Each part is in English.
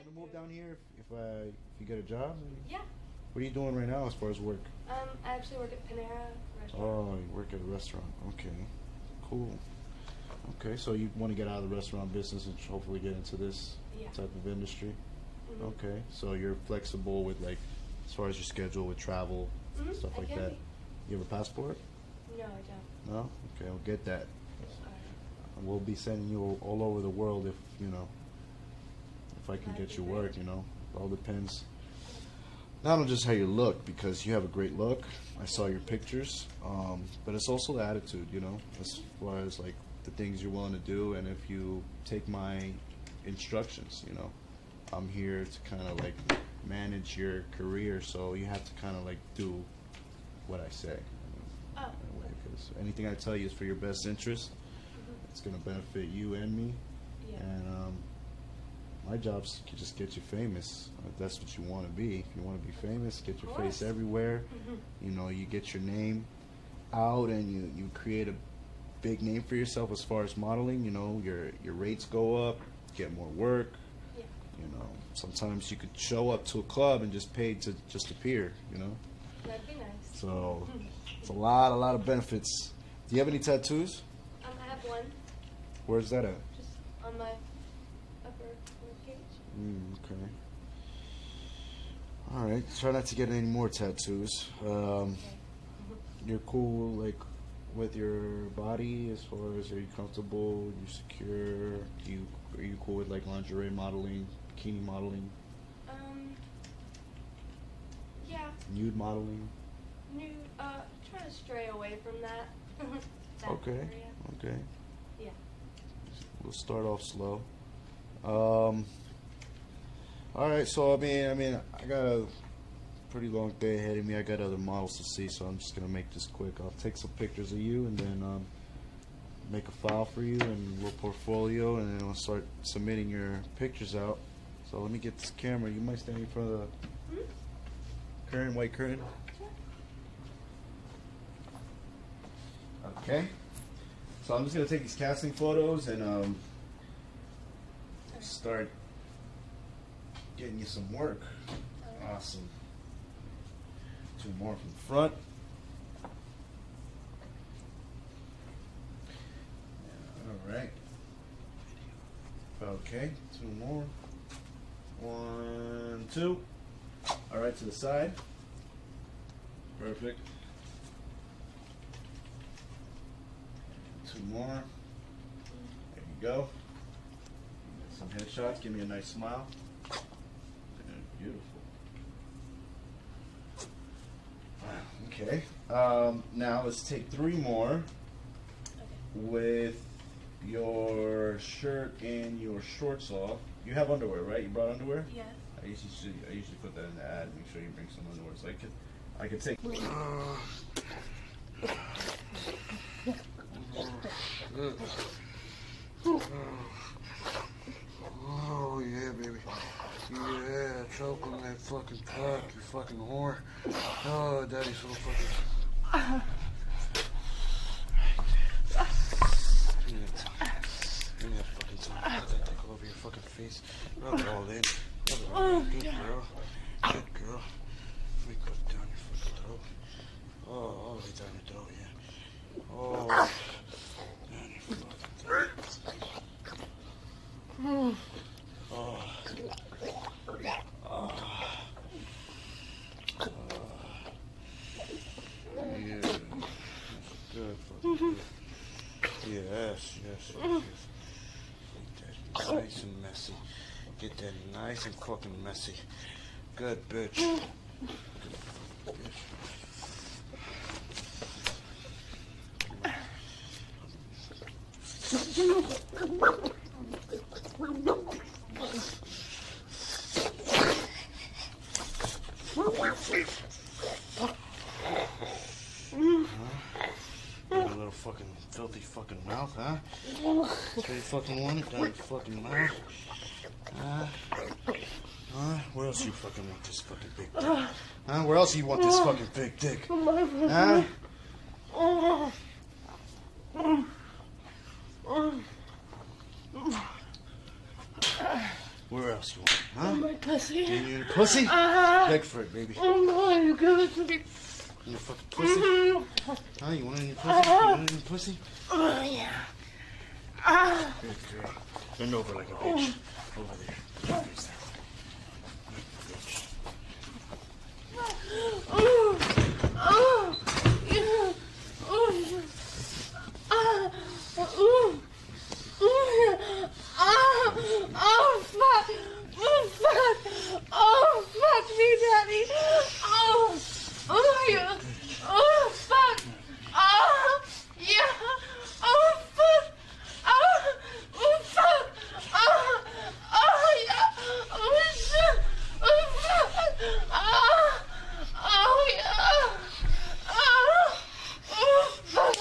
willing to move down here if if, uh, if you get a job? Yeah. What are you doing right now as far as work? Um, I actually work at Panera restaurant. Oh, you work at a restaurant. Okay, cool. Okay, so you want to get out of the restaurant business and hopefully get into this Yeah. type of industry. Mhm. Okay, so you're flexible with like, as far as your schedule with travel, Mhm, stuff I like that. be. You have a passport? No, I don't. No. Okay, I'll get that. Alright. We'll be sending you all over the world if you know. If I can get be you work, you know, all depends. Not on just how you look, because you have a great look. I saw your pictures, um, but it's also the attitude, you know, as far as like the things you're willing to do, and if you take my instructions, you know, I'm here to kind of like manage your career, so you have to kind of like do what I say. Oh. in a way, because anything I tell you is for your best interest. Mhm. It's gonna benefit you and me. Yeah. And um, my job's to just get you famous. If that's what you want to be. If you want to be famous, get your face everywhere. Mhm. You know, you get your name out, and you you create a big name for yourself as far as modeling. You know, your your rates go up, get more work. Yeah. You know, sometimes you could show up to a club and just pay to just appear. You know, That'd be nice. so it's a lot a lot of benefits. Do you have any tattoos? Um, I have one Where's that at? just on my upper rib cage. Mm, okay. All right. Try not to get any more tattoos. Um, you're cool, like, with your body as far as are you comfortable? You secure? Do you are you cool with like lingerie modeling, bikini modeling, Um. Yeah. nude modeling? Nude. Uh, try to stray away from that. that okay. Area. Okay. Yeah. We'll start off slow. Um. All right. So I mean, I mean, I got a pretty long day ahead of me. I got other models to see, so I'm just gonna make this quick. I'll take some pictures of you and then um, make a file for you and a little portfolio, and then I'll start submitting your pictures out. So let me get this camera. You might stand in front of the Hmm? curtain, white curtain. Okay. So I'm just gonna take these casting photos and um, start getting you some work. Awesome. Two more from the front. All right. Okay, two more. One, two. All right, to the side. Perfect. Two more. There you go. Some headshots. Give me a nice smile. Yeah, Beautiful. Okay. Um, now let's take three more Okay. with your shirt and your shorts off. You have underwear, right? You brought underwear? Yeah. I usually I usually put that in the ad. Make sure you bring some underwear. So I could I could take. Oh yeah, baby. Yeah, choke on that fucking cock, you fucking whore. Oh, daddy's so fucking. Give me that tongue. Give me that fucking tongue. Let that dick all over your fucking face. Rub it all in. Rub it all in. Good girl. Good girl. Let me go down your fucking throat. Oh, all the way down your throat, yeah. Oh. Down your fucking throat. Oh. Oh. Yeah. That's Yes, yes, yes. Get that nice and messy. Get that nice and fucking messy. Good bitch. Good bitch got a little fucking filthy fucking mouth, huh? That's what you fucking want it down your fucking mouth. Huh? Huh? Where else you fucking want this fucking big dick? Huh? Where else you want this fucking big dick? Huh? Where else you want Huh? My pussy. You in the pussy? Uh-huh. Beg for it, baby. Oh no, you give it to me. In fucking pussy? Mhm. Huh? You want it in your pussy? You want it in your pussy? Oh yeah. Ah. Good girl. Bend over like a bitch. Over there. Face that. Bitch. Oh. Oh. Yeah. Oh. yeah. Ah. Oh. Oh. yeah. Ah. Oh fuck. Oh fuck. Oh fuck me, daddy. Oh. Oh yeah. Oh fuck. Oh yeah. Oh fuck. Oh. Oh fuck. Oh. Oh yeah. Oh shit. Oh fuck. Oh. Oh yeah. Oh. Oh fuck.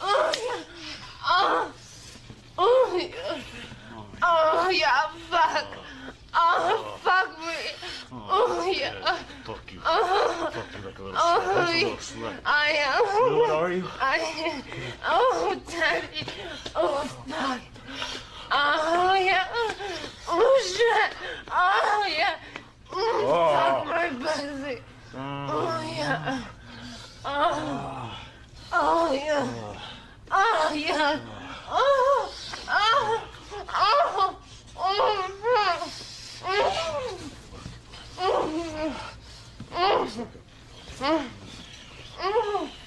Oh yeah. Oh. Oh yeah. Oh. Fuck. Oh fuck me. Oh, oh yeah. Fuck you. Oh. Fuck you like a little Oh, slut. That's a little slut. I am. What are you? I. Oh, daddy. Oh, fuck. Oh, yeah. Oh, shit. Oh, yeah. Mm, Oh. Fuck my pussy. Oh, yeah. Oh. Oh, yeah. Oh, yeah. Oh. Oh. Oh. Oh, fuck. Mm. Mm. Mm. Mm.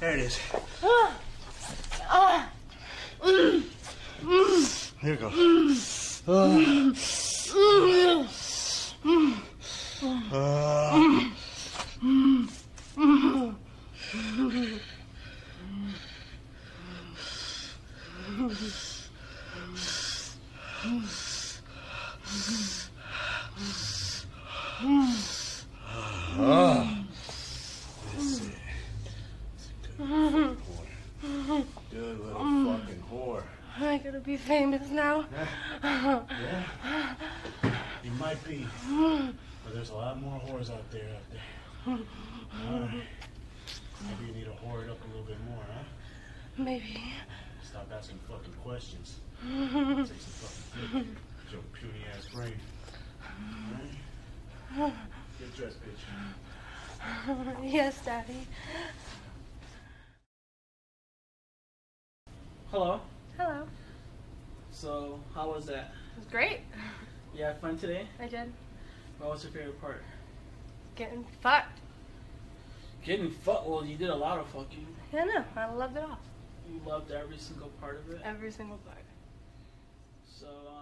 There it is. Ah. Ah. Mm. Mm. Here go. Mm. Ah. Ah. That's it. Good whore. Good little fucking whore. Gonna be famous now? Yeah. You might be. But there's a lot more whores out there out there. Alright. Maybe you need to whore it up a little bit more, huh? Maybe. Stop asking fucking questions. Take some fucking flick. Your puny ass brain. Alright? Get dressed, bitch. yes, Daddy. Hello. Hello. So, how was that? It was great. You had fun today? I did. What was your favorite part? Getting fucked. Getting fucked. Well, you did a lot of fucking. Yeah, no, I loved it all. You loved every single part of it. Every single part. So, um,